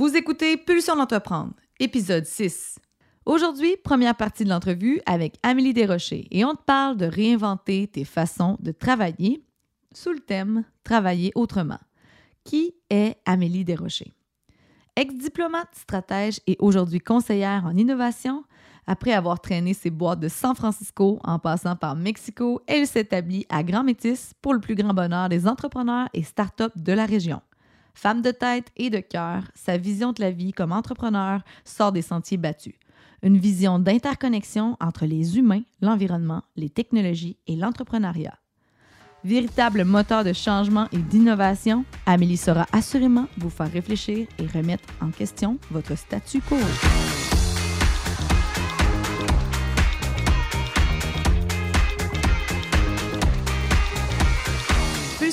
Vous écoutez Pulsion d'entreprendre, épisode 6. Aujourd'hui, première partie de l'entrevue avec Amélie Desrochers et on te parle de réinventer tes façons de travailler sous le thème Travailler autrement. Qui est Amélie Desrochers? Ex-diplomate, stratège et aujourd'hui conseillère en innovation, après avoir traîné ses boîtes de San Francisco en passant par Mexico, elle s'établit à Grand Métis pour le plus grand bonheur des entrepreneurs et startups de la région. Femme de tête et de cœur, sa vision de la vie comme entrepreneur sort des sentiers battus. Une vision d'interconnexion entre les humains, l'environnement, les technologies et l'entrepreneuriat. Véritable moteur de changement et d'innovation, Amélie saura assurément vous faire réfléchir et remettre en question votre statu quo.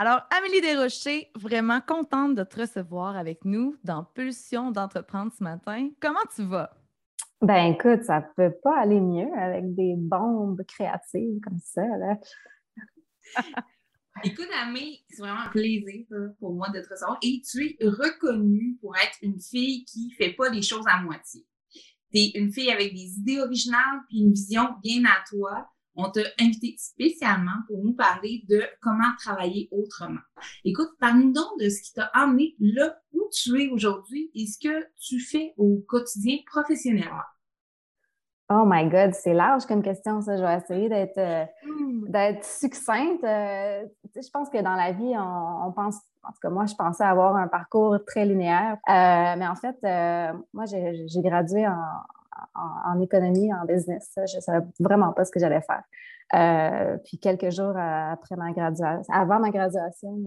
Alors, Amélie Desrochers, vraiment contente de te recevoir avec nous dans Pulsion d'entreprendre ce matin. Comment tu vas? Ben écoute, ça peut pas aller mieux avec des bombes créatives comme ça. Là. Écoute, Amé, c'est vraiment un plaisir pour moi de te recevoir. Et tu es reconnue pour être une fille qui fait pas les choses à moitié. Tu es une fille avec des idées originales puis une vision bien à toi. On t'a invité spécialement pour nous parler de comment travailler autrement. Écoute, parle-nous donc de ce qui t'a amené là où tu es aujourd'hui et ce que tu fais au quotidien professionnellement. Oh my God, c'est large comme question, ça. Je vais essayer d'être euh, hmm. succincte. Euh, je pense que dans la vie, on, pense, en tout cas, moi, je pensais avoir un parcours très linéaire. Euh, mais en fait, moi, j'ai gradué en, économie, en business. Je ne savais vraiment pas ce que j'allais faire. puis quelques jours après ma graduation, avant ma graduation,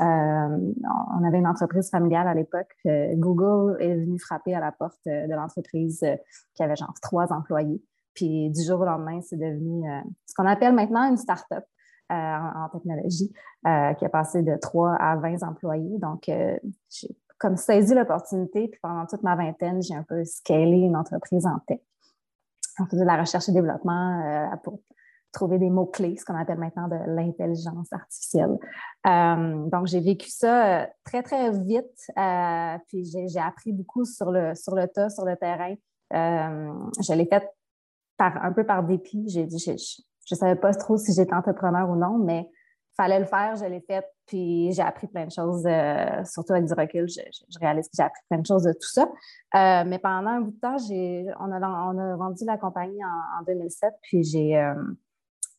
euh, on avait une entreprise familiale à l'époque. Google est venu frapper à la porte de l'entreprise euh, qui avait genre trois employés. Puis du jour au lendemain, c'est devenu euh, ce qu'on appelle maintenant une start-up en, technologie, qui a passé de 3 à 20 employés. Donc, j'ai comme saisi l'opportunité, puis pendant toute ma vingtaine, j'ai un peu scalé une entreprise en tech. On faisait de la recherche et développement pour trouver des mots-clés, ce qu'on appelle maintenant de l'intelligence artificielle. Euh, donc, j'ai vécu ça euh, très, très vite. Euh, puis, j'ai appris beaucoup sur le, sur le tas, sur le terrain. je l'ai fait par, un peu par dépit. je ne savais pas trop si j'étais entrepreneur ou non, mais fallait le faire. Je l'ai fait. Puis, j'ai appris plein de choses, surtout avec du recul. Je, réalise que j'ai appris plein de choses de tout ça. mais pendant un bout de temps, on a, vendu la compagnie en, en 2007. Puis, j'ai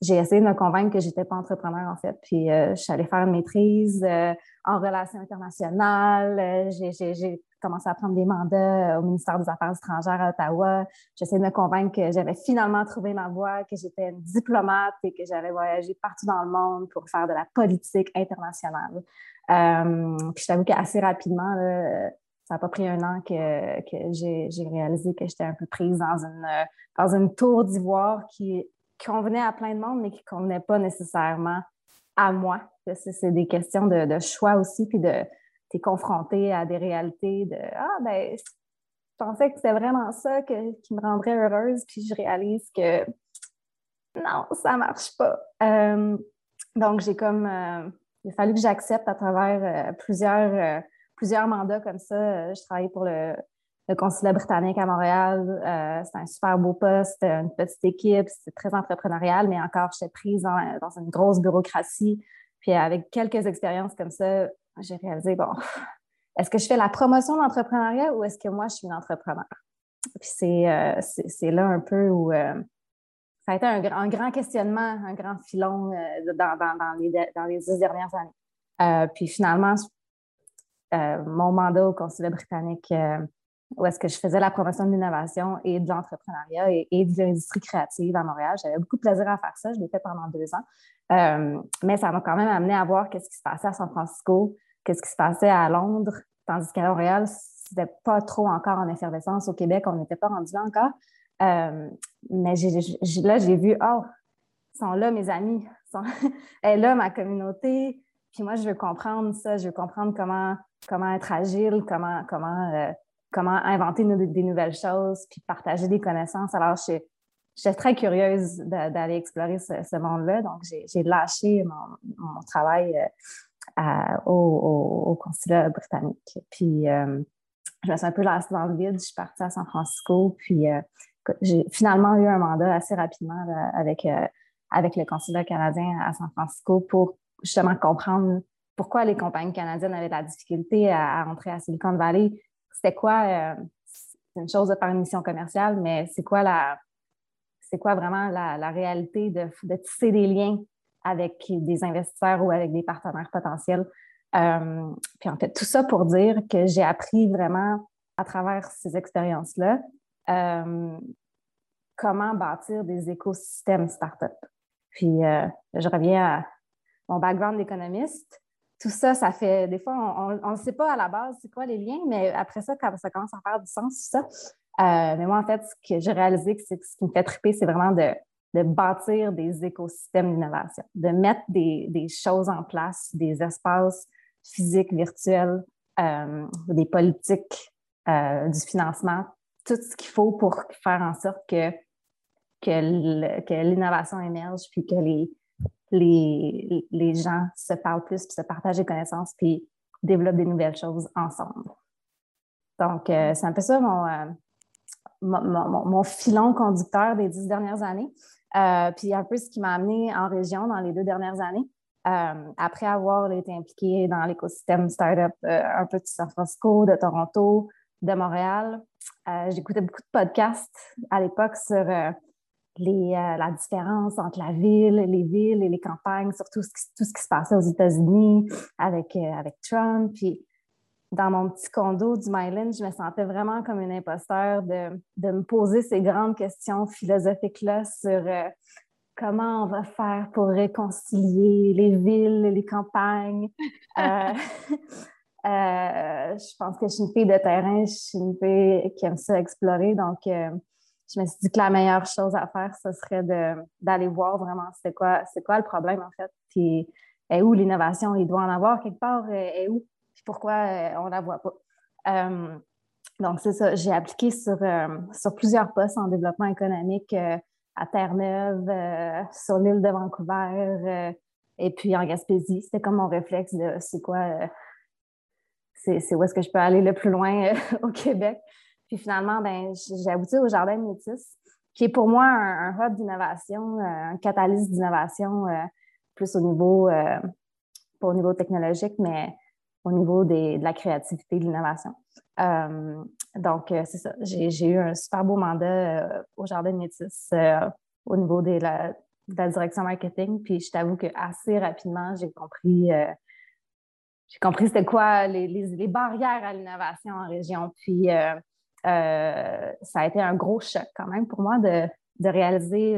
j'ai essayé de me convaincre que j'étais pas entrepreneur en fait. Puis euh, je suis allée faire une maîtrise euh, en relations internationales. Euh, j'ai commencé à prendre des mandats au ministère des Affaires étrangères à Ottawa. J'essayais de me convaincre que j'avais finalement trouvé ma voie, que j'étais une diplomate et que j'allais voyager partout dans le monde pour faire de la politique internationale. puis je t'avoue qu'assez rapidement, ça n'a pas pris un an que, que j'ai réalisé que j'étais un peu prise dans une, dans une tour d'ivoire qui convenait à plein de monde, mais qui ne convenait pas nécessairement à moi. C'est des questions de, choix aussi, puis de t'es confronté à des réalités de Ah, ben, je pensais que c'était vraiment ça qui me rendrait heureuse, puis je réalise que non, ça ne marche pas. Euh, donc, j'ai comme. Euh, il a fallu que j'accepte à travers euh, plusieurs, plusieurs mandats comme ça. Je travaillais pour le, consulat britannique à Montréal. C'était un super beau poste, une petite équipe, c'était très entrepreneurial, mais encore, j'étais prise dans, une grosse bureaucratie. Puis avec quelques expériences comme ça, j'ai réalisé, bon, est-ce que je fais la promotion de l'entrepreneuriat ou est-ce que moi, je suis une entrepreneur? Puis c'est, euh, là un peu où, euh, ça a été un, grand questionnement, un grand filon dans, les, dans les dix dernières années. puis finalement, mon mandat au consulat britannique où est-ce que je faisais la promotion de l'innovation et de l'entrepreneuriat et, de l'industrie créative à Montréal. J'avais beaucoup de plaisir à faire ça. Je l'ai fait pendant deux ans. Euh, mais ça m'a quand même amené à voir qu'est-ce qui se passait à San Francisco, qu'est-ce qui se passait à Londres, tandis qu'à Montréal, c'était pas trop encore en effervescence. Au Québec, on n'était pas rendu là encore. Euh, mais là, j'ai vu, oh, sont là mes amis, sont, est là ma communauté. Puis moi, je veux comprendre ça, je veux comprendre comment, comment être agile, comment, comment euh, comment inventer des nouvelles choses, puis partager des connaissances. Alors, je, suis très curieuse d'aller explorer ce, monde-là. Donc, j'ai lâché mon, travail euh, au, consulat britannique. Puis, euh, je me suis un peu lancée dans le vide. Je suis partie à San Francisco. Puis, euh, j'ai finalement eu un mandat assez rapidement avec, avec le consulat canadien à San Francisco pour justement comprendre pourquoi les compagnies canadiennes avaient de la difficulté à, entrer à Silicon Valley c'était quoi, euh, c'est une chose de faire une mission commerciale, mais c'est quoi la, c'est quoi vraiment la, réalité de, tisser des liens avec des investisseurs ou avec des partenaires potentiels. Euh, puis en fait, tout ça pour dire que j'ai appris vraiment à travers ces expériences-là euh, comment bâtir des écosystèmes start-up. Puis je reviens à mon background d'économiste tout ça, ça fait, des fois, on ne sait pas à la base c'est quoi les liens, mais après ça, quand ça commence à faire du sens, ça. Euh, mais moi, en fait, ce que j'ai réalisé, c'est ce qui me fait triper, c'est vraiment de, bâtir des écosystèmes d'innovation, de mettre des, choses en place, des espaces physiques, virtuels, euh, des politiques, euh, du financement, tout ce qu'il faut pour faire en sorte que, l'innovation émerge, puis que les, gens se parlent plus, puis se partagent des connaissances, puis développent des nouvelles choses ensemble. Donc, euh, c'est un peu ça mon, filon conducteur des dix dernières années. Euh, puis un peu ce qui m'a amené en région dans les deux dernières années. après avoir été impliquée dans l'écosystème startup un peu de San Francisco, de Toronto, de Montréal, j'écoutais beaucoup de podcasts à l'époque sur euh, la différence entre la ville, les villes et les campagnes, surtout tout ce qui se passait aux États-Unis avec, euh, avec Trump. Puis dans mon petit condo du Myland, je me sentais vraiment comme une imposteur de, de me poser ces grandes questions philosophiques-là sur euh, comment on va faire pour réconcilier les villes les campagnes. je pense que je suis une fille de terrain, je suis une fille qui aime ça explorer, donc je me suis dit que la meilleure chose à faire, ce serait d'aller voir vraiment c'est quoi, quoi le problème en fait, puis est où l'innovation, il doit en avoir quelque part, et où, pourquoi euh, on ne la voit pas. Euh, donc, c'est ça, j'ai appliqué sur, euh, sur plusieurs postes en développement économique à Terre-Neuve, sur l'île de Vancouver, et puis en Gaspésie. C'était comme mon réflexe de c'est quoi, c'est où est-ce que je peux aller le plus loin au Québec. Puis finalement, ben, j'ai abouti au Jardin Métis, qui est pour moi un, hub d'innovation, un catalyse d'innovation, plus au niveau, pas au niveau technologique, mais au niveau de la créativité, de l'innovation. donc, c'est ça. J'ai eu un super beau mandat au Jardin Métis au niveau de la, direction marketing. Puis je t'avoue que assez rapidement, j'ai compris j'ai compris c'était quoi les, les, barrières à l'innovation en région. Puis euh, ça a été un gros choc quand même pour moi de, réaliser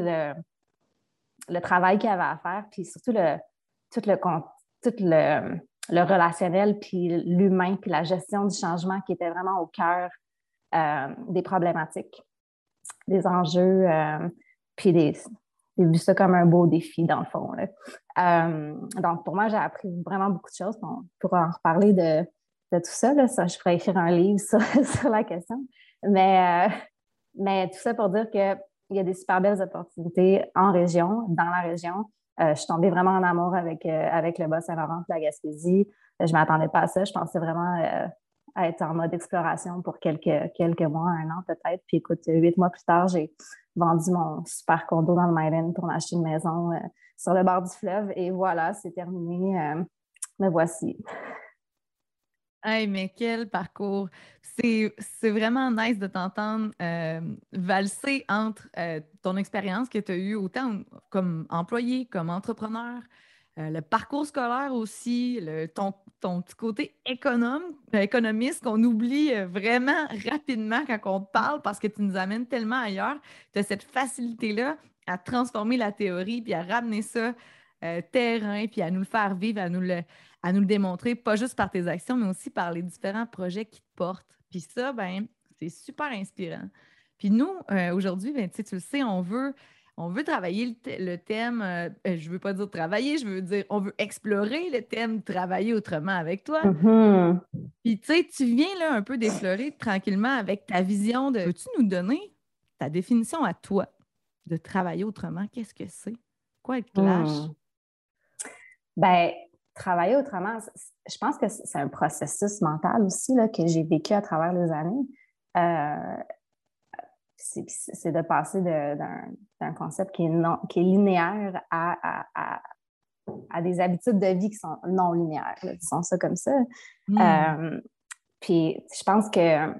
le, travail qu'il y avait à faire, puis surtout le, tout, tout le, relationnel, puis l'humain, puis la gestion du changement qui était vraiment au cœur euh, des problématiques, des enjeux, euh, puis des, j'ai vu ça comme un beau défi, dans le fond. donc, pour moi, j'ai appris vraiment beaucoup de choses. On pourra en reparler de, de tout ça, ça. Je pourrais écrire un livre sur, la question. Mais, euh, mais tout ça pour dire qu'il y a des super belles opportunités en région, dans la région. Euh, je suis tombée vraiment en amour avec, euh, avec le Bas-Saint-Laurent la Gaspésie. Je ne m'attendais pas à ça. Je pensais vraiment être en mode exploration pour quelques, quelques mois, un an peut-être. Puis écoute, huit mois plus tard, j'ai vendu mon super condo dans le Myland pour m'acheter une maison sur le bord du fleuve. Et voilà, c'est terminé. me voici. Hey, mais quel parcours! C'est vraiment nice de t'entendre euh, valser entre euh, ton expérience que tu as eue autant comme employé, comme entrepreneur, euh, le parcours scolaire aussi, le, ton, ton, petit côté économiste qu'on oublie vraiment rapidement quand on parle parce que tu nous amènes tellement ailleurs. Tu as cette facilité-là à transformer la théorie puis à ramener ça terrain puis à nous le faire vivre, à nous le à nous le démontrer, pas juste par tes actions, mais aussi par les différents projets qui te portent. Puis ça, ben, c'est super inspirant. Puis nous, euh, aujourd'hui, ben, tu le sais, on veut, on veut travailler le, thème, euh, euh, je veux pas dire travailler, je veux dire, on veut explorer le thème travailler autrement avec toi. Mm-hmm. Puis tu sais, tu viens là un peu d'effleurer tranquillement avec ta vision de. Peux-tu nous donner ta définition à toi de travailler autrement? Qu'est-ce que c'est? Quoi être clash? Hmm. Ben, travailler autrement, je pense que c'est un processus mental aussi là, que j'ai vécu à travers les années. Euh, c'est de passer d'un concept qui est, non, qui est linéaire à, à, des habitudes de vie qui sont non linéaires, disons ça comme ça. Hmm. Euh, puis je pense que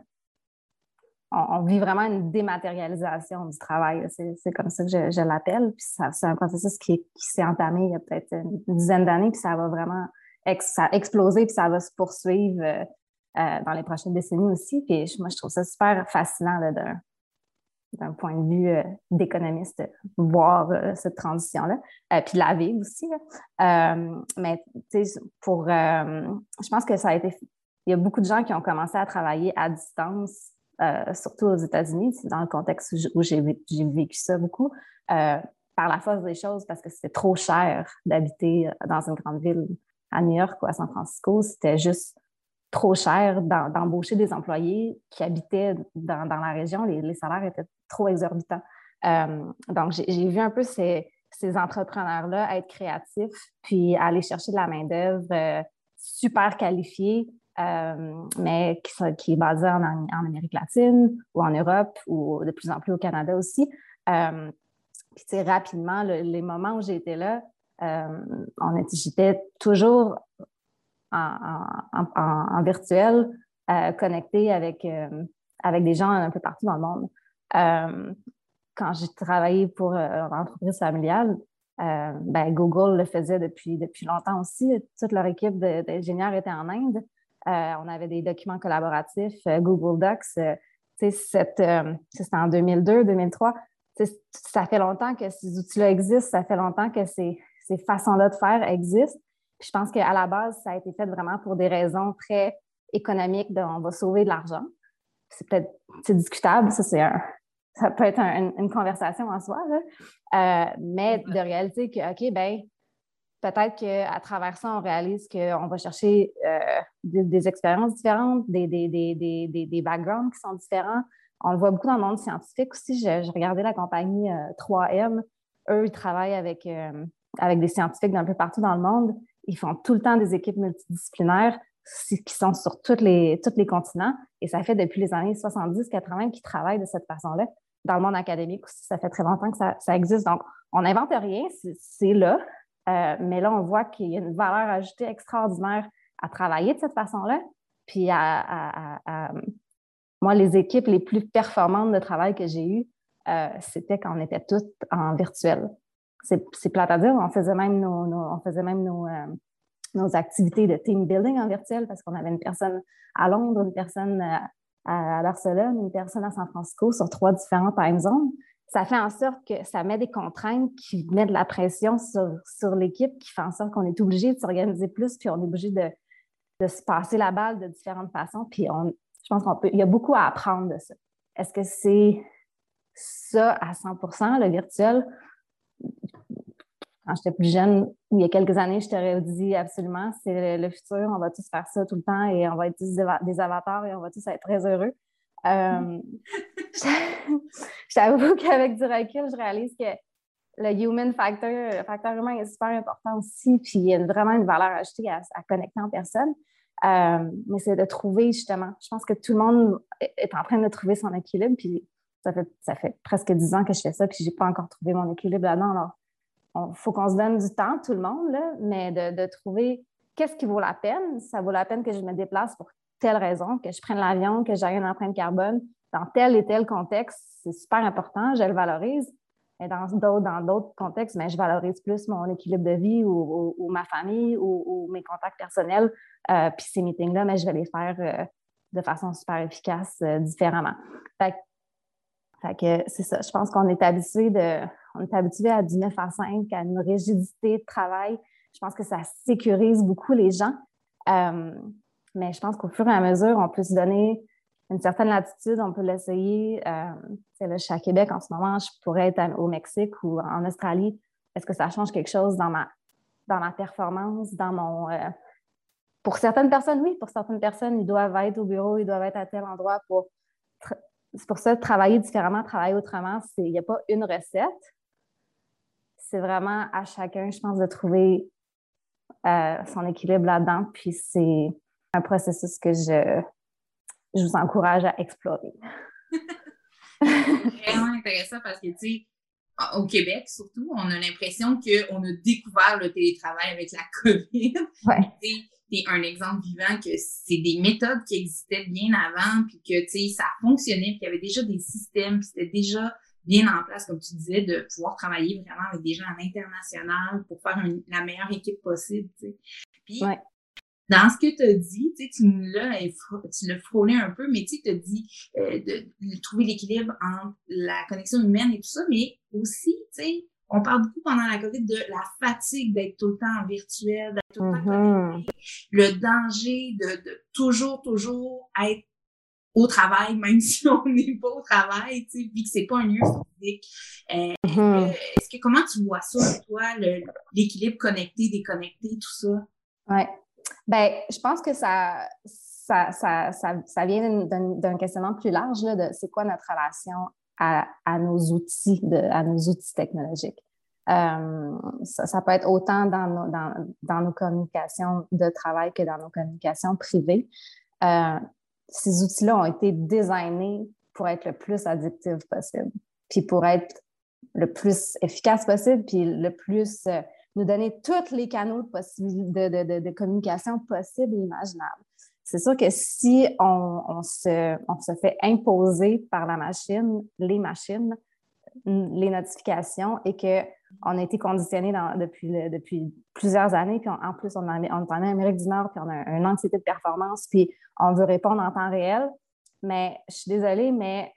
on, vit vraiment une dématérialisation du travail. C'est comme ça que je, l'appelle. Puis c'est un processus qui, s'est entamé il y a peut-être une, dizaine d'années, puis ça va vraiment exploser, puis ça va se poursuivre euh, euh, dans les prochaines décennies aussi. Puis moi, je trouve ça super fascinant d'un point de vue euh, d'économiste, voir cette transition-là, puis la vivre aussi. mais pour, je pense que ça a été, il y a beaucoup de gens qui ont commencé à travailler à distance euh, surtout aux États-Unis, dans le contexte où j'ai vécu ça beaucoup, euh, par la force des choses, parce que c'était trop cher d'habiter dans une grande ville à New York ou à San Francisco. C'était juste trop cher d'embaucher des employés qui habitaient dans, la région. Les, salaires étaient trop exorbitants. Euh, donc, j'ai vu un peu ces, ces entrepreneurs-là être créatifs, puis aller chercher de la main-d'œuvre super qualifiée euh, mais qui, est basé en, Amérique latine ou en Europe ou de plus en plus au Canada aussi. Euh, puis, rapidement, les moments où j'étais là, euh, j'étais toujours en, virtuel, connecté avec, avec des gens un peu partout dans le monde. quand j'ai travaillé pour une entreprise familiale, ben, Google le faisait depuis, depuis longtemps aussi. Toute leur équipe d'ingénieurs était en Inde. Euh, on avait des documents collaboratifs, euh, Google Docs. Euh, c'était en 2002, 2003. Ça fait longtemps que ces outils-là existent, ça fait longtemps que ces, façons-là de faire existent. je pense qu'à la base, ça a été fait vraiment pour des raisons très économiques on va sauver de l'argent. C'est peut-être discutable, ça, c'est ça peut être une conversation en soi, mais de réalité que, OK, ben peut-être qu'à travers ça, on réalise qu'on va chercher euh, des, expériences différentes, des, backgrounds qui sont différents. On le voit beaucoup dans le monde scientifique aussi. Je, regardais la compagnie 3M. Euh, Eux, ils travaillent avec, euh, avec des scientifiques d'un peu partout dans le monde. Ils font tout le temps des équipes multidisciplinaires qui sont sur tous les, tous les continents. Et ça fait depuis les années 70-80 qu'ils travaillent de cette façon-là. Dans le monde académique aussi, ça fait très longtemps que ça, ça existe. Donc, on n'invente rien, c'est là. Euh, mais là, on voit qu'il y a une valeur ajoutée extraordinaire à travailler de cette façon-là. Puis à, moi, les équipes les plus performantes de travail que j'ai eues, euh, c'était quand on était toutes en virtuel. C'est plate à dire, on faisait même euh, nos, activités de team building en virtuel parce qu'on avait une personne à Londres, une personne à Barcelone, une personne à San Francisco sur trois différents time zones ça fait en sorte que ça met des contraintes qui mettent de la pression sur, l'équipe, qui fait en sorte qu'on est obligé de s'organiser plus, puis on est obligé de, se passer la balle de différentes façons. Puis on, je pense qu'on peut, il y a beaucoup à apprendre de ça. Est-ce que c'est ça à 100% le virtuel? Quand j'étais plus jeune, il y a quelques années, je t'aurais dit absolument, c'est le, futur, on va tous faire ça tout le temps et on va être des avatars et on va tous être très heureux. Euh, J'avoue qu'avec du recul, je réalise que le human factor, le facteur humain est super important aussi, puis il y a vraiment une valeur ajoutée à, connecter en personne. Euh, mais c'est de trouver justement, je pense que tout le monde est en train de trouver son équilibre, puis ça fait, presque dix ans que je fais ça, puis je n'ai pas encore trouvé mon équilibre là-dedans. Alors, il faut qu'on se donne du temps, tout le monde, là, mais de, de trouver qu'est-ce qui vaut la peine? Ça vaut la peine que je me déplace pour telle raison, que je prenne l'avion, que j'aille une empreinte carbone dans tel et tel contexte, c'est super important, je le valorise. Et dans d'autres, dans d'autres contextes, mais ben, je valorise plus mon équilibre de vie ou, ma famille ou, mes contacts personnels. Euh, puis ces meetings-là, mais je vais les faire euh, de façon super efficace, euh, différemment. Fait, que c'est ça. Je pense qu'on est habitué de, on est habitué à du 9 à 5, à une rigidité de travail. Je pense que ça sécurise beaucoup les gens. Mais je pense qu'au fur et à mesure, on peut se donner une certaine latitude, on peut l'essayer. Euh, je suis à Québec en ce moment, je pourrais être au Mexique ou en Australie. Est-ce que ça change quelque chose dans ma, dans ma performance, dans mon. Euh, pour certaines personnes, oui. Pour certaines personnes, ils doivent être au bureau, ils doivent être à tel endroit pour. C'est pour ça, travailler différemment, travailler autrement, il n'y a pas une recette. C'est vraiment à chacun, je pense, de trouver euh, son équilibre là-dedans. Puis c'est un processus que je, je vous encourage à explorer. vraiment intéressant parce que, tu sais, au Québec surtout, on a l'impression qu'on a découvert le télétravail avec la COVID. Ouais. C'est un exemple vivant que c'est des méthodes qui existaient bien avant, puis que, tu sais, ça fonctionnait, puis qu'il y avait déjà des systèmes, puis c'était déjà bien en place, comme tu disais, de pouvoir travailler vraiment avec des gens à l'international pour faire la meilleure équipe possible, tu sais. Puis, dans ce que tu as dit, tu l'as, tu l'as frôlé un peu, mais tu as dit euh, de, trouver l'équilibre entre la connexion humaine et tout ça, mais aussi, tu sais, on parle beaucoup pendant la COVID de la fatigue d'être tout le temps virtuel, d'être tout le temps mm-hmm. connecté, le danger de, de, toujours, toujours être au travail, même si on n'est pas au travail, tu sais, puis que c'est pas un lieu physique. Euh, mm-hmm. Est-ce que comment tu vois ça, toi, l'équilibre connecté, déconnecté, tout ça? Ouais. Ben, je pense que ça, ça, ça, ça, vient d'un questionnement plus large là, de c'est quoi notre relation à, nos outils, à nos outils technologiques. Euh, ça, peut être autant dans nos, communications de travail que dans nos communications privées. Euh, ces outils-là ont été designés pour être le plus addictifs possible, puis pour être le plus efficace possible, puis le plus euh, nous donner tous les canaux de, de, communication possibles et imaginables. C'est sûr que si on, se, se, fait imposer par la machine, les machines, les notifications et qu'on a été conditionné depuis, depuis plusieurs années, puis en plus, on, on est en Amérique du Nord, puis on a une anxiété de performance, puis on veut répondre en temps réel. Mais je suis désolée, mais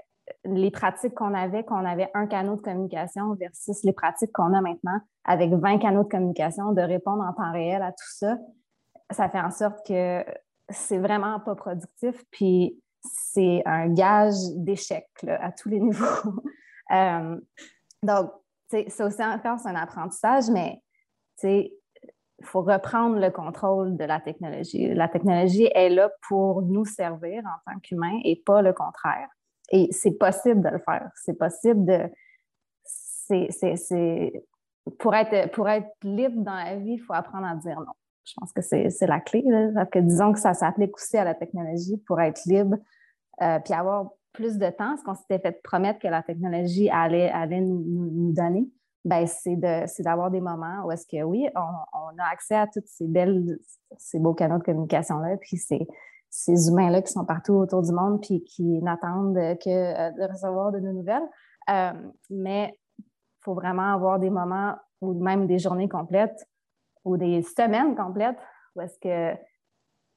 les pratiques qu'on avait, qu'on avait un canal de communication versus les pratiques qu'on a maintenant avec 20 canaux de communication, de répondre en temps réel à tout ça, ça fait en sorte que c'est vraiment pas productif, puis c'est un gage d'échec à tous les niveaux. Euh, donc, c'est aussi encore un apprentissage, mais il faut reprendre le contrôle de la technologie. La technologie est là pour nous servir en tant qu'humains et pas le contraire. Et c'est possible de le faire. C'est possible de. C'est, pour, être, pour être libre dans la vie, il faut apprendre à dire non. Je pense que c'est, la clé. Que, disons que ça s'applique aussi à la technologie pour être libre euh, puis avoir plus de temps, ce qu'on s'était fait promettre que la technologie allait, allait nous, donner, ben c'est, de, d'avoir des moments où est-ce que oui, on, on, a accès à tous ces belles, ces beaux canaux de communication-là, puis c'est, ces humains-là qui sont partout autour du monde puis qui n'attendent que euh, de recevoir de nos nouvelles. Euh, mais il faut vraiment avoir des moments ou même des journées complètes ou des semaines complètes où est-ce que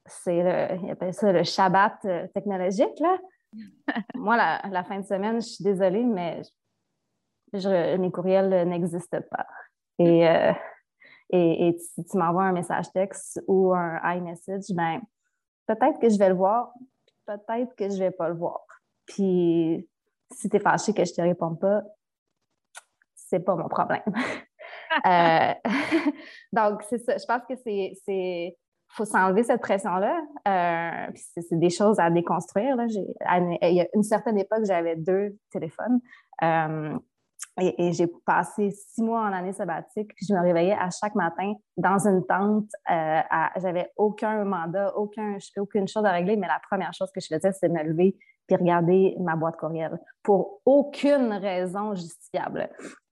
c'est le, ils ça le Shabbat euh, technologique, là. Moi, la, fin de semaine, je suis désolée, mais mes courriels n'existent pas. Et, et, si tu m'envoies un message texte ou un iMessage, ben peut-être que je vais le voir, peut-être que je vais pas le voir. Puis si tu es fâché que je te réponds pas, c'est pas mon problème. Euh, donc, c'est ça. Je pense que c'est. faut s'enlever cette pression-là. Euh, c'est des choses à déconstruire. Là. Il y a une certaine époque, j'avais deux téléphones. Euh, et, j'ai passé six mois en année sabbatique, puis je me réveillais à chaque matin dans une tente. Euh, J'avais aucun mandat, aucun, aucune chose à régler, mais la première chose que je faisais, c'est me lever puis regarder ma boîte courriel pour aucune raison justifiable.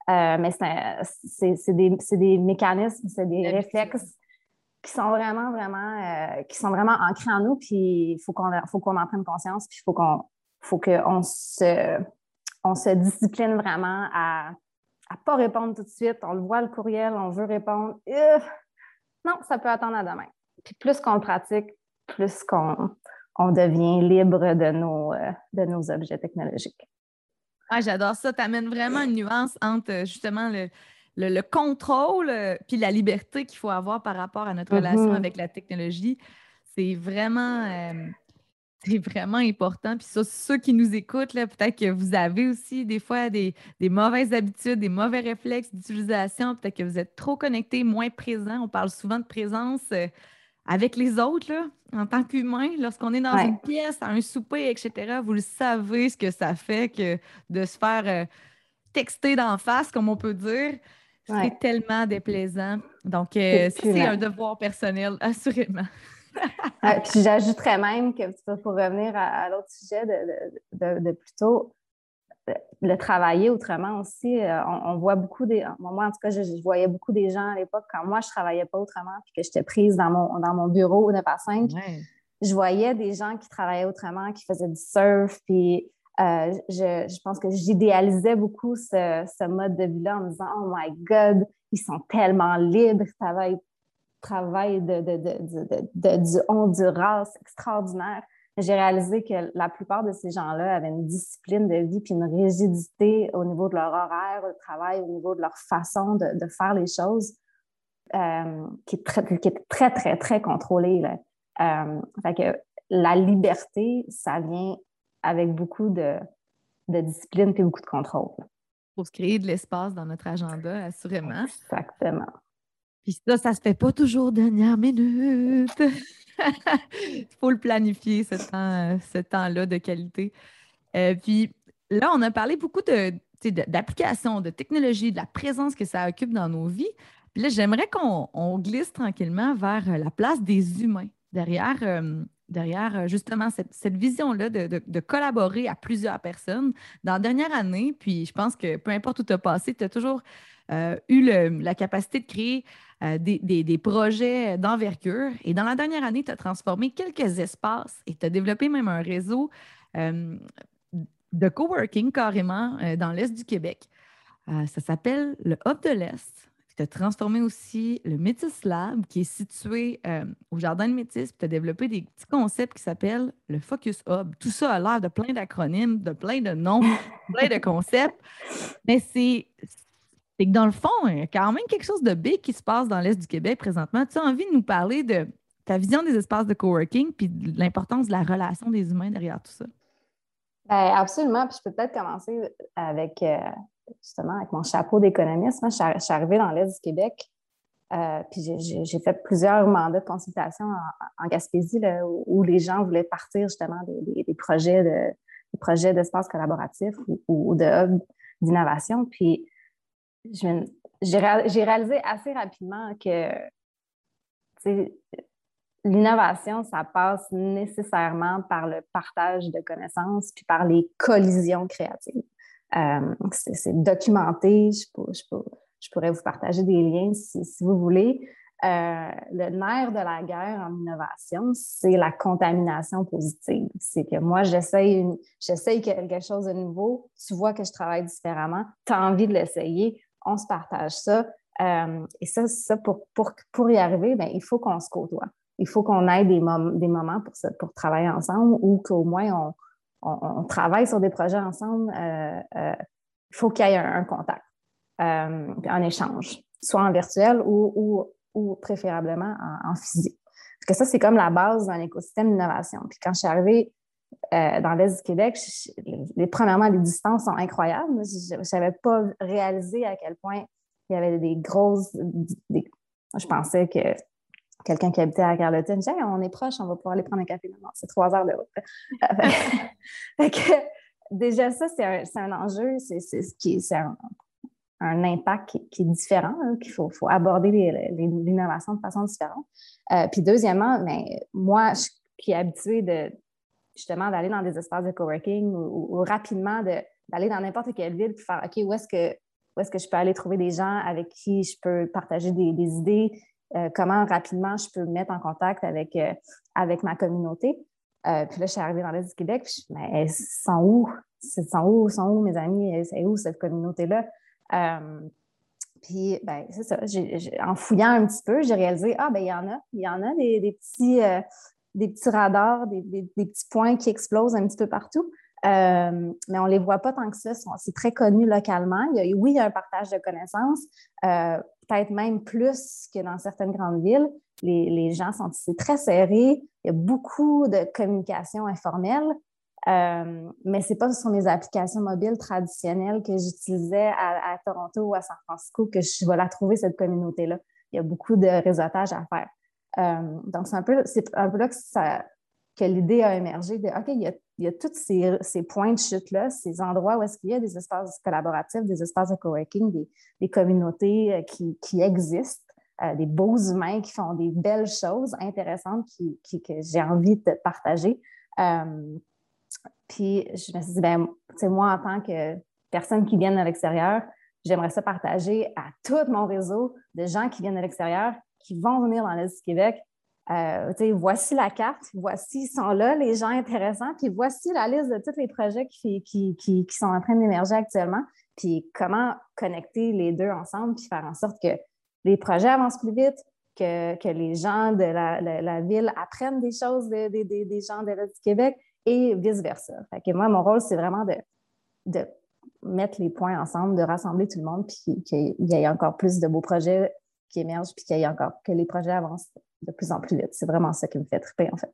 Euh, mais c'est des, des, mécanismes, c'est des réflexes qui sont vraiment, vraiment, euh, qui sont vraiment ancrés en nous, puis il faut qu'on faut qu'on en prenne conscience, puis il faut qu'on faut qu'on se, on se discipline vraiment à ne pas répondre tout de suite. On le voit le courriel, on veut répondre. non, ça peut attendre à demain. Puis plus qu'on le pratique, plus qu'on on devient libre de nos, euh, de nos objets technologiques. Ah, j'adore ça. Tu amènes vraiment une nuance entre euh, justement le, le, contrôle euh, puis la liberté qu'il faut avoir par rapport à notre relation mm-hmm. avec la technologie. C'est vraiment, c'est vraiment important. Puis ça, ceux qui nous écoutent, peut-être que vous avez aussi des fois des, des mauvaises habitudes, des mauvais réflexes d'utilisation. Peut-être que vous êtes trop connecté, moins présent. On parle souvent de présence avec les autres, là, en tant qu'humain, lorsqu'on est dans une pièce, à un souper, etc., vous le savez ce que ça fait que de se faire euh, texter d'en face, comme on peut dire. C'est tellement déplaisant. Donc, euh, c'est un devoir personnel, assurément. puis j'ajouterais même que pour revenir à, l'autre sujet de, de, plus tôt, le travailler autrement aussi. Euh, on, voit beaucoup des. Moi, en tout cas, je, voyais beaucoup des gens à l'époque, quand moi, je ne travaillais pas autrement, puis que j'étais prise dans mon, dans mon bureau 9 à 5, je voyais des gens qui travaillaient autrement, qui faisaient du surf, puis euh, je, pense que j'idéalisais beaucoup ce, mode de vie-là en me disant Oh my God, ils sont tellement libres, ils travaillent, travaillent de, de, de, du Honduras extraordinaire j'ai réalisé que la plupart de ces gens-là avaient une discipline de vie puis une rigidité au niveau de leur horaire de travail, au niveau de leur façon de, faire les choses, euh, qui, est très, très, très, très contrôlée. Euh, que la liberté, ça vient avec beaucoup de, discipline et beaucoup de contrôle. Pour se créer de l'espace dans notre agenda, assurément. Exactement. Puis ça, ça se fait pas toujours dernière minute. Il faut le planifier, ce, temps, ce temps-là de qualité. Euh, puis là, on a parlé beaucoup de, d'applications, de technologie, de la présence que ça occupe dans nos vies. Puis là, j'aimerais qu'on glisse tranquillement vers euh, la place des humains, derrière, euh, derrière justement cette, vision-là de, collaborer à plusieurs personnes. Dans la dernière année, puis je pense que peu importe où tu as passé, tu as toujours eu la capacité de créer euh, des, projets d'envergure. Et dans la dernière année, tu as transformé quelques espaces et tu as développé même un réseau euh, de coworking carrément euh, dans l'Est du Québec. ça s'appelle le Hub de l'Est. Tu as transformé aussi le Métis Lab qui est situé au Jardin de Métis. Tu as développé des petits concepts qui s'appellent le Focus Hub. Tout ça a l'air de plein d'acronymes, de plein de noms, plein de concepts. Mais c'est c'est que dans le fond, il y a quand même quelque chose de big qui se passe dans l'Est du Québec présentement. Tu as envie de nous parler de ta vision des espaces de coworking puis de l'importance de la relation des humains derrière tout ça? Bien, absolument. Puis je peux peut-être commencer avec euh, justement avec mon chapeau d'économiste. Moi, je suis arrivée dans l'Est du Québec. Euh, puis j'ai fait plusieurs mandats de consultation en, Gaspésie où, les gens voulaient partir justement des, projets de collaboratif ou, de d'innovation. Puis j'ai réalisé assez rapidement que l'innovation, ça passe nécessairement par le partage de connaissances puis par les collisions créatives. Euh, c'est documenté, je, pourrais vous partager des liens si, vous voulez. Euh, le nerf de la guerre en innovation, c'est la contamination positive. C'est que moi, j'essaye quelque chose de nouveau, tu vois que je travaille différemment, tu as envie de l'essayer, on se partage ça. Euh, et ça, pour, y arriver, bien, il faut qu'on se côtoie. Il faut qu'on ait des, moments pour, travailler ensemble ou qu'au moins on, travaille sur des projets ensemble. Euh, euh, il faut qu'il y ait un, contact, un échange, soit en virtuel ou préférablement en, physique. Parce que ça, c'est comme la base d'un écosystème d'innovation. Puis quand je suis arrivée euh, dans l'Est du Québec, les, premièrement, les distances sont incroyables. Je n'avais pas réalisé à quel point il y avait des grosses. je pensais que quelqu'un qui habitait à Carleton, on est proche, on va pouvoir aller prendre un café. Non, c'est trois heures de route. déjà, ça, c'est un, enjeu, c'est un, un, impact qui, est différent, qu'il faut, faut, aborder l'innovation de façon différente. Euh, puis, deuxièmement, mais moi, je, qui est habituée de justement d'aller dans des espaces de coworking ou, rapidement d'aller dans n'importe quelle ville pour faire OK, où est-ce que est-ce que je peux aller trouver des gens avec qui je peux partager des, idées? Comment rapidement je peux me mettre en contact avec, avec ma communauté? puis là, je suis arrivée dans l'Est du Québec, puis je mais elles sont où? Sont où, sont où mes amis? C'est où cette communauté-là? Puis, ben, c'est ça. en fouillant un petit peu, j'ai réalisé, ah, ben, il y en a. Il y en a des, petits, euh, des petits radars, des, petits points qui explosent un petit peu partout. Euh, mais on ne les voit pas tant que ça. C'est très connu localement. Oui, il y a un partage de connaissances, euh, peut-être même plus que dans certaines grandes villes. Les, gens sont ici très serrés. Il y a beaucoup de communication informelle. Euh, mais ce n'est pas sur mes applications mobiles traditionnelles que j'utilisais à, Toronto ou à San Francisco que je vais la trouver, cette communauté-là. Il y a beaucoup de réseautage à faire. Euh, donc, c'est un, peu, un peu là que, que l'idée a émergé de OK, il y a, a tous ces, ces, points de chute-là, ces endroits où est-ce qu'il y a des espaces collaboratifs, des espaces de coworking, des, des communautés euh, qui, qui existent. des beaux humains qui font des belles choses intéressantes qui que j'ai envie de partager. Puis je me suis dit, ben, moi, en tant que personne qui vient de l'extérieur, j'aimerais ça partager à tout mon réseau de gens qui viennent de l'extérieur, qui vont venir dans l'Est du Québec. Euh, voici la carte, voici, sont là les gens intéressants, puis voici la liste de tous les projets qui, qui, sont en train d'émerger actuellement, puis comment connecter les deux ensemble, puis faire en sorte que les projets avancent plus vite, que, que les gens de la, ville apprennent des choses des, gens de l'Est du Québec, et vice-versa. moi, mon rôle, c'est vraiment de, mettre les points ensemble, de rassembler tout le monde, puis qu'il y ait encore plus de beaux projets qui émergent, puis qu'il y ait encore que les projets avancent de plus en plus vite. C'est vraiment ça qui me fait triper, en fait.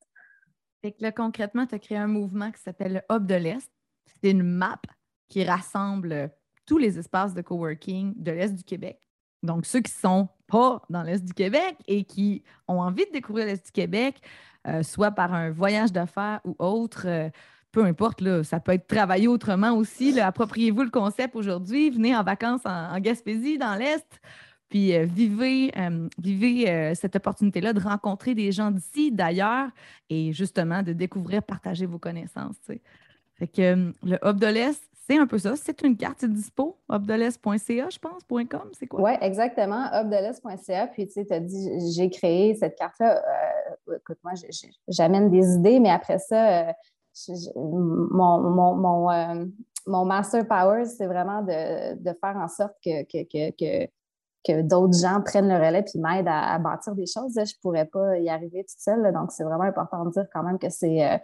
Fait que là, concrètement, tu as créé un mouvement qui s'appelle le Hub de l'Est. C'est une map qui rassemble tous les espaces de coworking de l'Est du Québec. Donc, ceux qui sont pas dans l'Est du Québec et qui ont envie de découvrir l'Est du Québec, euh, soit par un voyage d'affaires ou autre. Euh, peu importe, là, ça peut être travaillé autrement aussi. Appropriez-vous le concept aujourd'hui. Venez en vacances en, Gaspésie, dans l'Est, puis euh, vivez, vivez cette opportunité-là de rencontrer des gens d'ici, d'ailleurs, et justement de découvrir, partager vos connaissances. Fait que le Hub c'est un peu ça. C'est une carte dispo, hubdelest.ca, je pense, .com, c'est quoi? Oui, exactement, hubdelest.ca. Puis, tu sais, tu as dit, j'ai créé cette carte-là. Euh, écoute, moi, j'amène des idées, mais après ça, euh, mon, mon, mon, euh, master power, c'est vraiment de, de, faire en sorte que que d'autres gens prennent le relais puis m'aident à, bâtir des choses. Je ne pourrais pas y arriver toute seule. donc, c'est vraiment important de dire quand même que c'est euh,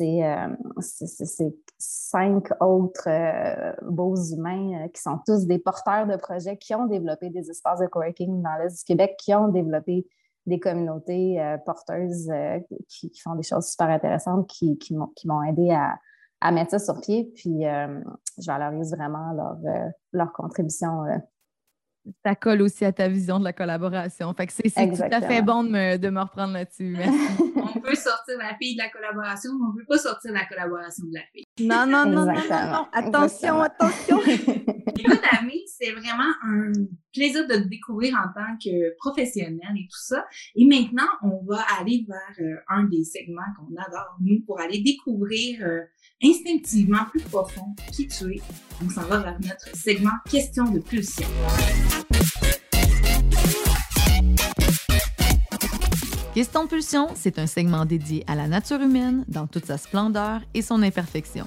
euh, cinq autres euh, beaux humains qui sont tous des porteurs de projets qui ont développé des espaces de coworking dans l'Est du Québec, qui ont développé des communautés porteuses qui, font des choses super intéressantes, qui, qui m'ont aidé à, à, mettre ça sur pied. Puis, je valorise vraiment leur, leur contribution ça colle aussi à ta vision de la collaboration. Fait que c'est tout à fait bon de me, de me reprendre là-dessus. Merci. on peut sortir la fille de la collaboration, mais on ne peut pas sortir la collaboration de la fille. Non, non, non, non, non, Attention, attention. C'est vraiment un plaisir de te découvrir en tant que professionnel et tout ça. Et maintenant, on va aller vers euh, un des segments qu'on adore, nous, pour aller découvrir euh, instinctivement plus profond qui tu es. On s'en va vers notre segment Question de pulsion. Question pulsion, c'est un segment dédié à la nature humaine dans toute sa splendeur et son imperfection.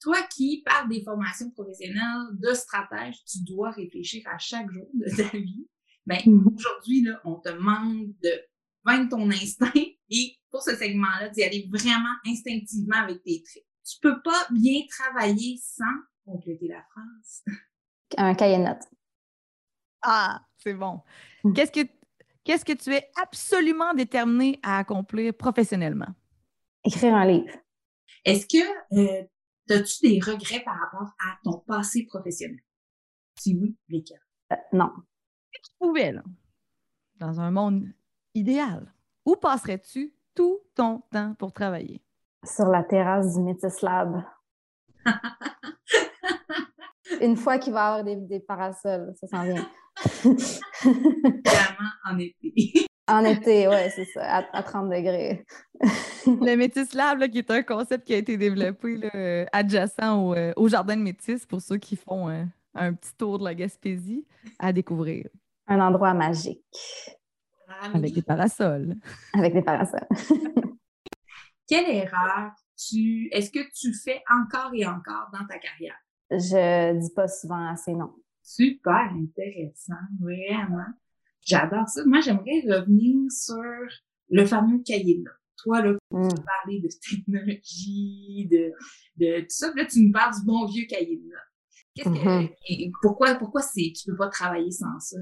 toi qui parles des formations professionnelles, de stratège, tu dois réfléchir à chaque jour de ta vie. Ben, mm-hmm. aujourd'hui, on te demande de vaincre ton instinct et pour ce segment-là, d'y aller vraiment instinctivement avec tes traits. Tu peux pas bien travailler sans compléter la phrase. Un cahier de notes. Ah, c'est bon. Mm. Qu'est-ce que, qu'est-ce que tu es absolument déterminé à accomplir professionnellement? Écrire un livre. Est-ce que euh, as-tu des regrets par rapport à ton passé professionnel? Si oui, lesquels? Euh, non. Si tu pouvais, là, dans un monde idéal, où passerais-tu tout ton temps pour travailler? Sur la terrasse du Métis Lab. Une fois qu'il va y avoir des, des parasols, ça s'en vient. Vraiment en été. En été, oui, c'est ça, à, 30 degrés. le Métis Lab, qui est un concept qui a été développé adjacent au, euh, au, Jardin de Métis pour ceux qui font euh, un petit tour de la Gaspésie à découvrir. Un endroit magique. Avec des parasols. Avec des parasols. Quelle erreur tu est-ce que tu fais encore et encore dans ta carrière? Je dis pas souvent assez non. Super intéressant, vraiment. J'adore ça. Moi, j'aimerais revenir sur le fameux cahier de notes. Toi, là, tu mm. parler de technologie, de, de tout ça. Là, tu nous parles du bon vieux cahier de notes. Qu'est-ce que, mm-hmm. pourquoi, pourquoi c'est, tu peux pas travailler sans ça?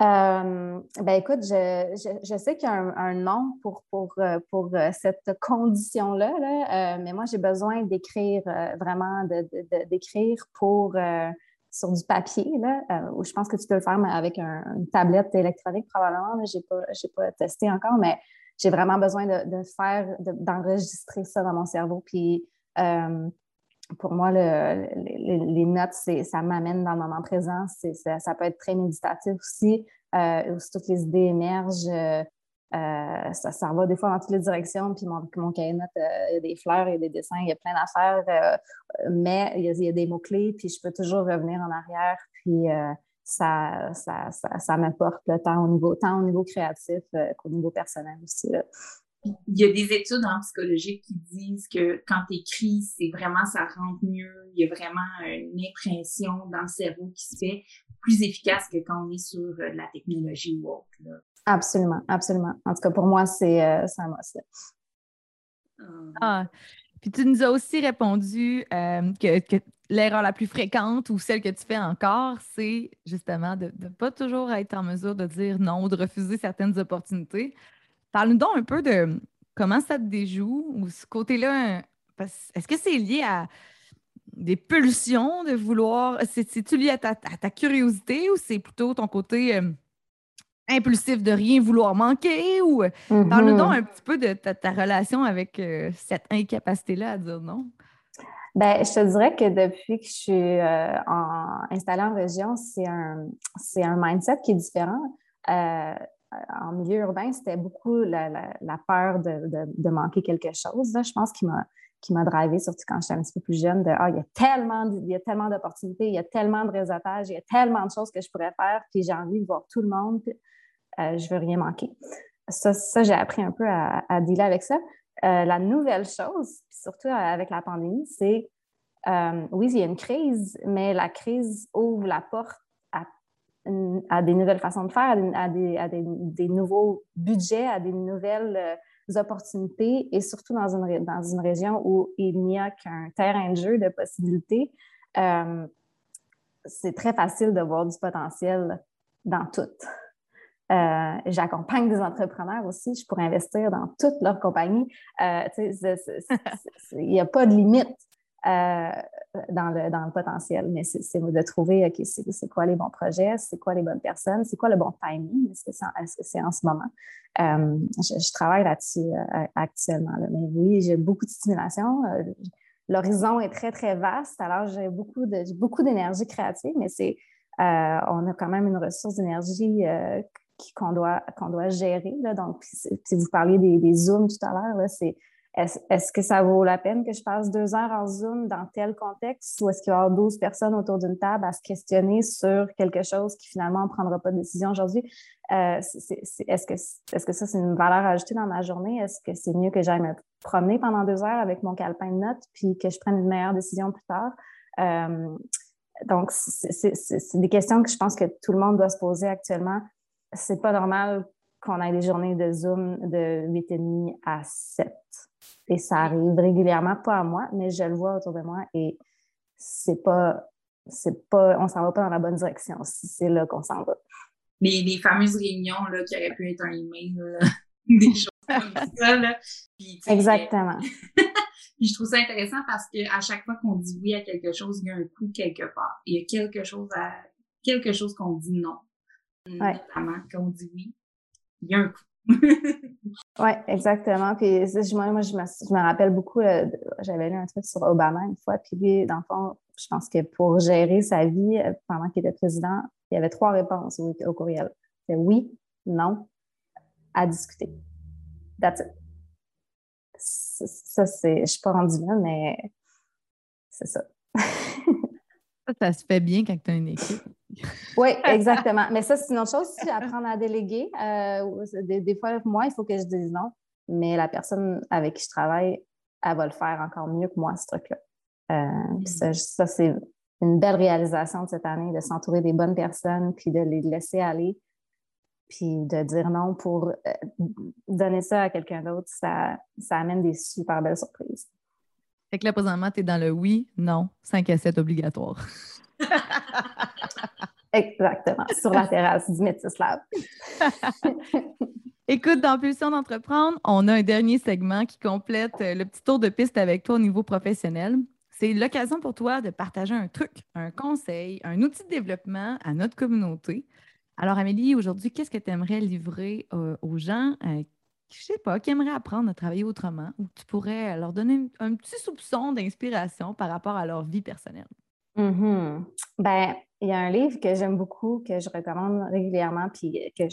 Euh, ben écoute, je, je, sais qu'il y a un, nom pour, pour, euh, pour euh, cette condition-là, là, mais moi, j'ai besoin d'écrire, vraiment, d'écrire de, pour sur du papier, là, euh, je pense que tu peux le faire avec une tablette électronique probablement. Je n'ai pas, pas testé encore, mais j'ai vraiment besoin de, faire, d'enregistrer ça dans mon cerveau. Puis euh, pour moi, les, notes, ça m'amène dans le moment présent. Ça, peut être très méditatif aussi. Euh, toutes les idées émergent. Euh, ça, ça va des fois dans toutes les directions, puis mon, cahier de notes, euh, il y a des fleurs, il y a des dessins, il y a plein d'affaires, euh, mais il y, a, des mots-clés, puis je peux toujours revenir en arrière, puis ça, ça, ça, m'apporte le au niveau, tant au niveau créatif qu'au niveau personnel aussi. Il y a des études en psychologie qui disent que quand tu écris, c'est vraiment, ça rentre mieux. Il y a vraiment une impression dans le cerveau qui se fait plus efficace que quand on est sur la technologie ou autre. Absolument, absolument. En tout cas, pour moi, c'est euh, un Ah. Puis tu nous as aussi répondu euh, que, l'erreur la plus fréquente ou celle que tu fais encore, c'est justement de ne pas toujours être en mesure de dire non ou de refuser certaines opportunités. Parle-nous donc un peu de comment ça te déjoue ou ce côté-là. Est-ce que c'est lié à des pulsions de vouloir. C'est-tu lié à ta, curiosité ou c'est plutôt ton côté. Euh, impulsif de rien vouloir manquer ou euh, parle-nous donc un petit peu de ta, relation avec euh, cette incapacité-là à dire non. Ben, je te dirais que depuis que je suis euh, en, installée en région, c'est un, un mindset qui est différent. en milieu urbain, c'était beaucoup la, peur de, manquer quelque chose. Je pense qu'il m'a qui m'a drivé, surtout quand j'étais un petit peu plus jeune, de ah, il y a tellement, il y a tellement d'opportunités, il y a tellement de réseautage, il y a tellement de choses que je pourrais faire, puis j'ai envie de voir tout le monde. Euh, je veux rien manquer. Ça, j'ai appris un peu à, dealer avec ça. Euh, la nouvelle chose, surtout avec la pandémie, c'est euh, oui, il y a une crise, mais la crise ouvre la porte à, des nouvelles façons de faire, à, des, nouveaux budgets, à des nouvelles opportunités et surtout dans une, dans une région où il n'y a qu'un terrain de jeu de possibilités. c'est très facile de voir du potentiel dans tout. Euh, j'accompagne des entrepreneurs aussi. Je pourrais investir dans toute leur compagnie. Euh, il n'y a pas de limite euh, dans, le, dans le potentiel, mais c'est de trouver OK, c'est quoi les bons projets, c'est quoi les bonnes personnes, c'est quoi le bon timing, est-ce que c'est en, ce moment? Je, travaille là-dessus actuellement. Mais oui, j'ai beaucoup de stimulation. L'horizon est très, très vaste. Alors, j'ai beaucoup d'énergie beaucoup créative, mais c'est on a quand même une ressource d'énergie qu'on doit, doit gérer. Là. Donc, si vous parliez des, Zooms tout à l'heure, c'est est-ce, que ça vaut la peine que je passe deux heures en Zoom dans tel contexte ou est-ce qu'il y aura 12 personnes autour d'une table à se questionner sur quelque chose qui finalement ne prendra pas de décision aujourd'hui? Euh, est-ce, que, est-ce que ça, c'est une valeur ajoutée dans ma journée? Est-ce que c'est mieux que j'aille me promener pendant deux heures avec mon calepin de notes puis que je prenne une meilleure décision plus tard? Euh, donc, c'est, des questions que je pense que tout le monde doit se poser actuellement c'est pas normal qu'on ait des journées de Zoom de 8h30 à 7. Et ça arrive régulièrement, pas à moi, mais je le vois autour de moi et c'est pas, c'est pas, on s'en va pas dans la bonne direction si c'est là qu'on s'en va. Les, les, fameuses réunions là, qui auraient pu être un email, des choses comme ça. Là. Exactement. Puis je trouve ça intéressant parce qu'à chaque fois qu'on dit oui à quelque chose, il y a un coup quelque part. Il y a quelque chose à quelque chose qu'on dit non notamment, quand on dit oui, il y a un coup. Oui, exactement. Puis moi, moi je, me, je, me, rappelle beaucoup, j'avais lu un truc sur Obama une fois, puis lui, dans le fond, je pense que pour gérer sa vie euh, pendant qu'il était président, il y avait trois réponses au, au courriel. C'est oui, non, à discuter. That's it. Ça, c'est, je suis pas rendue là, mais c'est ça. ça, se fait bien quand tu as une équipe. oui, exactement. Mais ça, c'est une autre chose aussi, apprendre à déléguer. Euh, des, des, fois, moi, il faut que je dise non, mais la personne avec qui je travaille, elle va le faire encore mieux que moi, ce truc-là. Euh, mm. ça, c'est une belle réalisation de cette année, de s'entourer des bonnes personnes, puis de les laisser aller, puis de dire non pour euh, donner ça à quelqu'un d'autre, ça, ça amène des super belles surprises. Fait que là, présentement, tu es dans le oui, non, 5 à 7 obligatoire. Exactement, sur la terrasse du Métis Lab. Écoute, dans Pulsion d'entreprendre, on a un dernier segment qui complète euh, le petit tour de piste avec toi au niveau professionnel. C'est l'occasion pour toi de partager un truc, un conseil, un outil de développement à notre communauté. Alors, Amélie, aujourd'hui, qu'est-ce que tu aimerais livrer euh, aux gens euh, je sais pas, qui aimeraient apprendre à travailler autrement ou tu pourrais leur donner un, petit soupçon d'inspiration par rapport à leur vie personnelle? Mm-hmm. Ben, il y a un livre que j'aime beaucoup, que je recommande régulièrement, puis que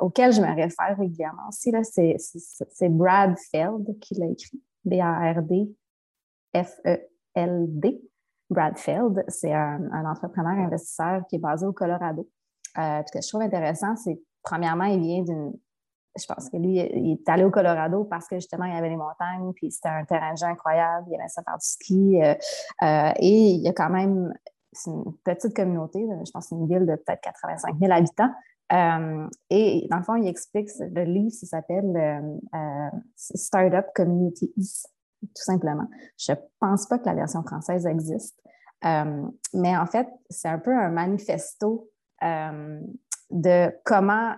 auquel je me réfère régulièrement aussi. C'est Brad Feld qui l'a écrit. B-A-R-D F-E-L-D. Brad Feld, c'est un, entrepreneur investisseur qui est basé au Colorado. Euh, ce que je trouve intéressant, c'est premièrement, il vient d'une. Je pense que lui, il est allé au Colorado parce que justement, il y avait les montagnes, puis c'était un terrain de jeu incroyable, il aimait ça faire du ski. Euh, euh, et il y a quand même. C'est une petite communauté, je pense une ville de peut-être 85 000 habitants. et dans le fond, il explique, le livre, ça s'appelle Startup Communities tout simplement. Je ne pense pas que la version française existe. Euh, mais en fait, c'est un peu un manifesto euh, de comment,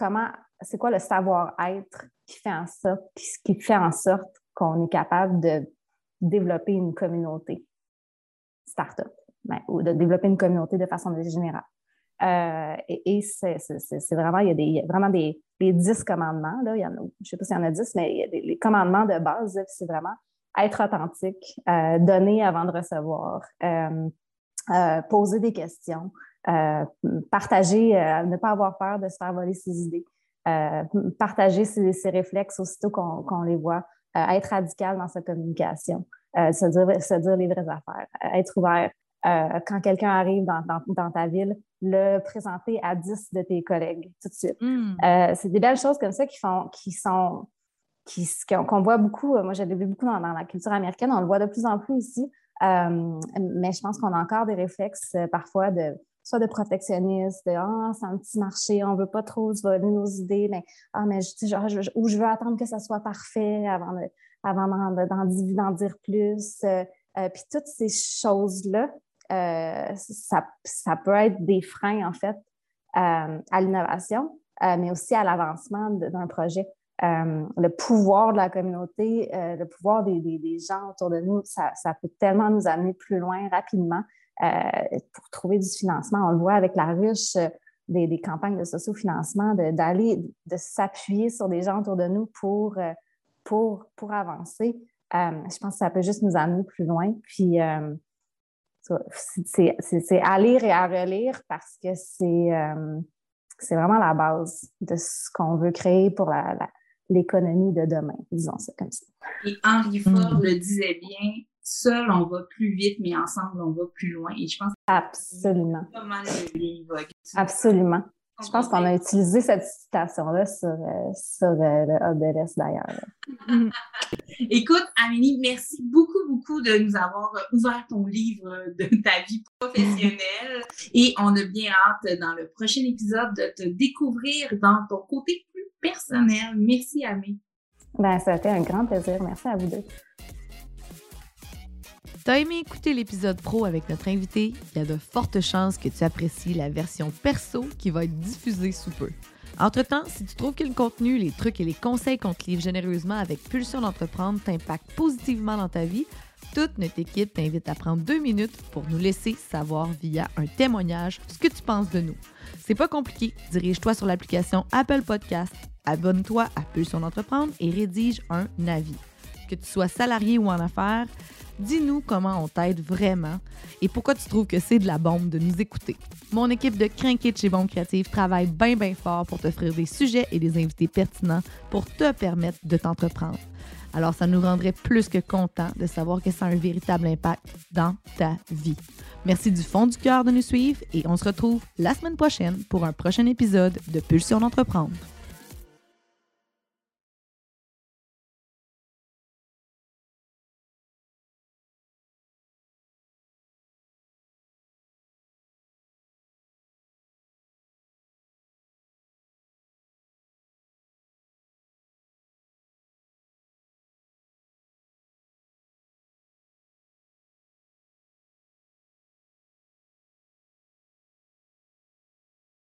comment c'est quoi le savoir-être qui fait en sorte, qui fait en sorte qu'on est capable de développer une communauté start-up ben, ou de développer une communauté de façon générale. Euh, et, c'est vraiment, il y a, des, vraiment des les 10 commandements. Là, il y en a, je ne sais pas s'il y en a 10, mais il y a des, les commandements de base, c'est vraiment être authentique, euh, donner avant de recevoir, euh, poser des questions, partager, ne pas avoir peur de se faire voler ses idées, partager ses, ses, réflexes aussitôt qu'on les voit, être radical dans sa communication, se, dire, se dire les vraies affaires, être ouvert, euh, quand quelqu'un arrive dans, dans, ta ville, le présenter à 10 de tes collègues tout de suite. Hmm. Euh, c'est des belles choses comme ça qui font, qui sont, qui, qu'on voit beaucoup. Euh, moi, j'ai vu beaucoup dans, la culture américaine, on le voit de plus en plus ici. mais je pense qu'on a encore des réflexes parfois de soit de protectionnisme, de ah, c'est un petit marché, on ne veut pas trop se voler nos idées, mais ah, mais je, ou je veux attendre que ça soit parfait avant, avant d'en, dire plus. puis toutes ces choses-là, euh, ça, ça, peut être des freins, en fait, euh, à l'innovation, euh, mais aussi à l'avancement d'un projet. le pouvoir de la communauté, le pouvoir des, des, gens autour de nous, ça, ça, peut tellement nous amener plus loin rapidement pour trouver du financement. On le voit avec la ruche des, des campagnes de sociofinancement, d'aller, de, de s'appuyer sur des gens autour de nous pour, pour, pour avancer. je pense que ça peut juste nous amener plus loin. Puis, c'est à lire et à relire parce que euh, c'est vraiment la base de ce qu'on veut créer pour l'économie de demain, disons ça comme ça. Et Henri Ford mm-hmm. le disait bien, seul on va plus vite, mais ensemble on va plus loin. Et je pense Absolument. Absolument. Je pense qu'on a utilisé cette citation-là sur, euh, sur euh, le Hub de l'Est d'ailleurs. Écoute, Amélie, merci beaucoup, beaucoup de nous avoir ouvert ton livre de ta vie professionnelle. Et on a bien hâte dans le prochain épisode de te découvrir dans ton côté plus personnel. Merci, Amélie. Ben, ça a été un grand plaisir. Merci à vous deux. T'as aimé écouter l'épisode pro avec notre invité? Il y a de fortes chances que tu apprécies la version perso qui va être diffusée sous peu. Entre-temps, si tu trouves que le contenu, les trucs et les conseils qu'on te livre généreusement avec Pulsion d'entreprendre t'impactent positivement dans ta vie, Toute notre équipe t'invite à prendre deux minutes pour nous laisser savoir via un témoignage ce que tu penses de nous. C'est pas compliqué, dirige-toi sur l'application Apple Podcast, abonne-toi à Pulsion d'entreprendre et rédige un avis. Que tu sois salarié ou en affaires, dis-nous comment on t'aide vraiment et pourquoi tu trouves que c'est de la bombe de nous écouter. Mon équipe de Crinquet chez Bombe Créative travaille bien bien fort pour t'offrir des sujets et des invités pertinents pour te permettre de t'entreprendre. Alors ça nous rendrait plus que content de savoir que ça a un véritable impact dans ta vie. Merci du fond du cœur de nous suivre et on se retrouve la semaine prochaine pour un prochain épisode de Pulsion d'entreprendre.